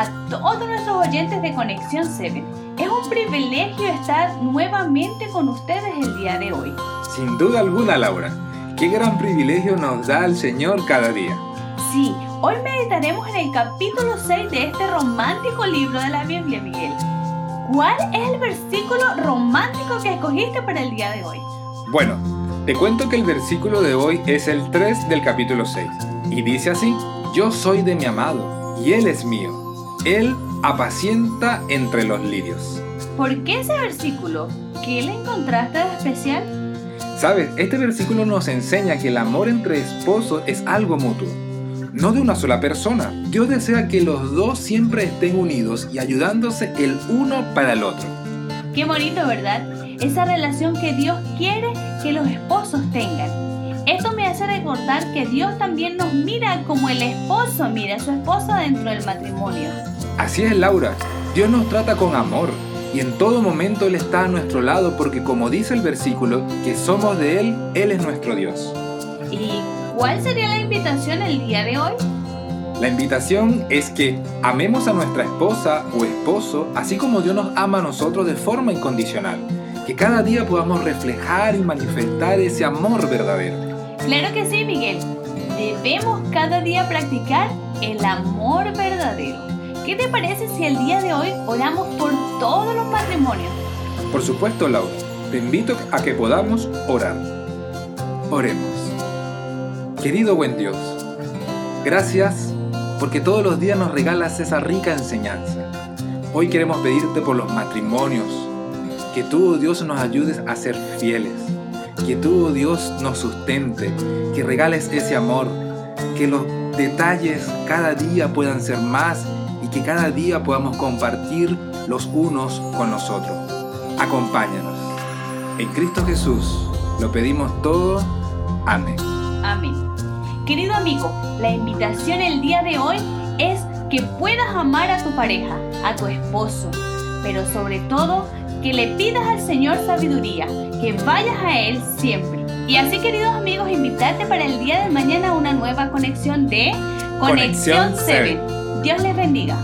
a todos nuestros oyentes de Conexión 7. Es un privilegio estar nuevamente con ustedes el día de hoy. Sin duda alguna, Laura. Qué gran privilegio nos da el Señor cada día. Sí, hoy meditaremos en el capítulo 6 de este romántico libro de la Biblia, Miguel. ¿Cuál es el versículo romántico que escogiste para el día de hoy? Bueno, te cuento que el versículo de hoy es el 3 del capítulo 6 y dice así, Yo soy de mi amado y él es mío. Él apacienta entre los lirios. ¿Por qué ese versículo? ¿Qué le encontraste de especial? Sabes, este versículo nos enseña que el amor entre esposos es algo mutuo, no de una sola persona. Dios desea que los dos siempre estén unidos y ayudándose el uno para el otro. Qué bonito, ¿verdad? Esa relación que Dios quiere que los esposos tengan. Esto me hace recordar que Dios también nos mira como el esposo mira a su esposa dentro del matrimonio. Así es, Laura. Dios nos trata con amor y en todo momento Él está a nuestro lado porque como dice el versículo, que somos de Él, Él es nuestro Dios. ¿Y cuál sería la invitación el día de hoy? La invitación es que amemos a nuestra esposa o esposo así como Dios nos ama a nosotros de forma incondicional. Que cada día podamos reflejar y manifestar ese amor verdadero. Claro que sí, Miguel. Debemos cada día practicar el amor verdadero. ¿Qué te parece si el día de hoy oramos por todos los matrimonios? Por supuesto, Laura. Te invito a que podamos orar. Oremos. Querido buen Dios, gracias porque todos los días nos regalas esa rica enseñanza. Hoy queremos pedirte por los matrimonios, que tú, Dios, nos ayudes a ser fieles, que tú, Dios, nos sustente, que regales ese amor, que los detalles cada día puedan ser más y que cada día podamos compartir los unos con los otros. Acompáñanos. En Cristo Jesús lo pedimos todo. Amén. Amén. Querido amigo, la invitación el día de hoy es que puedas amar a tu pareja, a tu esposo, pero sobre todo que le pidas al Señor sabiduría, que vayas a Él siempre. Y así, queridos amigos, invitarte para el día de mañana a una nueva conexión de Conexión, Conexión 7. Dios les bendiga.